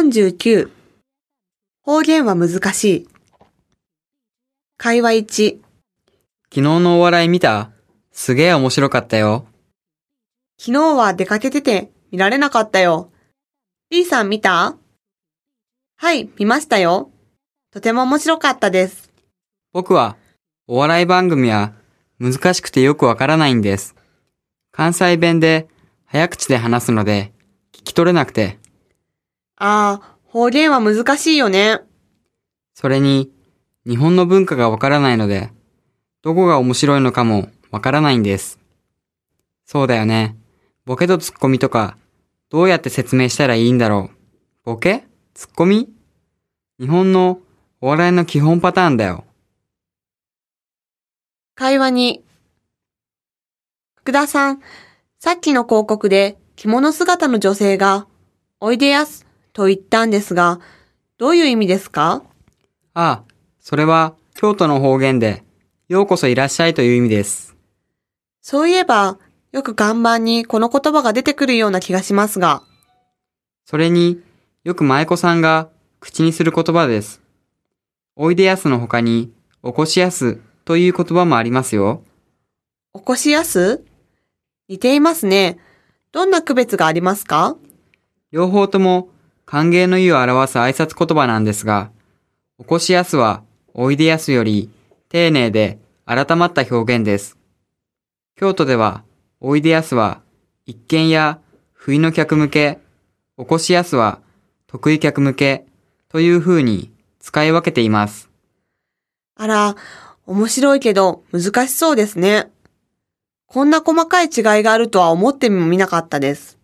49方言は難しい。会話1、昨日のお笑い見た？すげえ面白かったよ。昨日は出かけてて見られなかったよ。B さん見た？はい、見ましたよ。とても面白かったです。僕はお笑い番組は難しくてよくわからないんです。関西弁で早口で話すので聞き取れなくて、ああ、方言は難しいよね。それに日本の文化がわからないので、どこが面白いのかもわからないんです。そうだよね。ボケとツッコミとか、どうやって説明したらいいんだろう。ボケ？ツッコミ？日本のお笑いの基本パターンだよ。会話2、福田さん、さっきの広告で着物姿の女性が、おいでやすと言ったんですが、どういう意味ですか？ああ、それは京都の方言で、ようこそいらっしゃいという意味です。そういえば、よく看板にこの言葉が出てくるような気がしますが、それによく舞妓さんが口にする言葉です。おいでやすの他に、おこしやすという言葉もありますよ。起こしやす？似ていますね。どんな区別がありますか？両方とも歓迎の意を表す挨拶言葉なんですが、おこしやすはおいでやすより丁寧で改まった表現です。京都ではおいでやすは一見や不意の客向け、おこしやすは得意客向けという風に使い分けています。あら、面白いけど難しそうですね。こんな細かい違いがあるとは思ってもみなかったです。